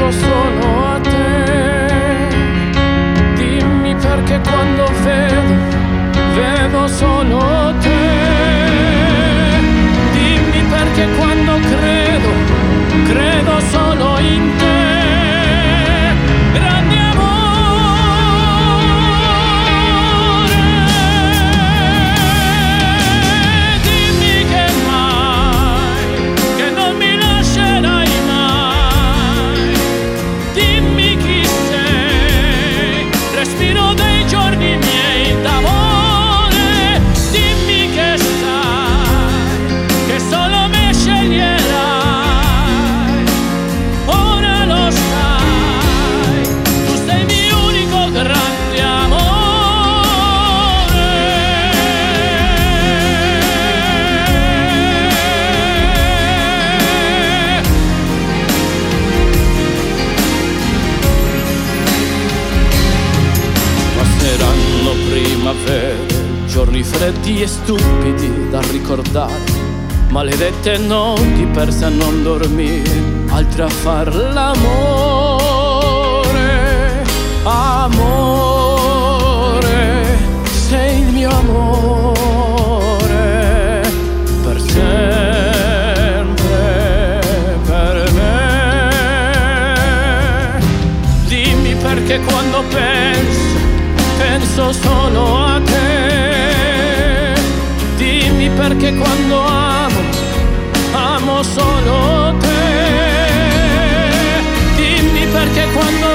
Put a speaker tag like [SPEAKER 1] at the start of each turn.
[SPEAKER 1] Penso solo a te. Dimmi perché quando vedo, vedo solo te. Dimmi perché quando credo, credo solo in te. Giorni freddi e stupidi da ricordare, maledette notti perse a non dormire, altre a far l'amore, amore, sei il mio amore, per sempre, per me. Dimmi perché quando penso, penso solo a te perché quando amo, amo solo te. Dimmi perché quando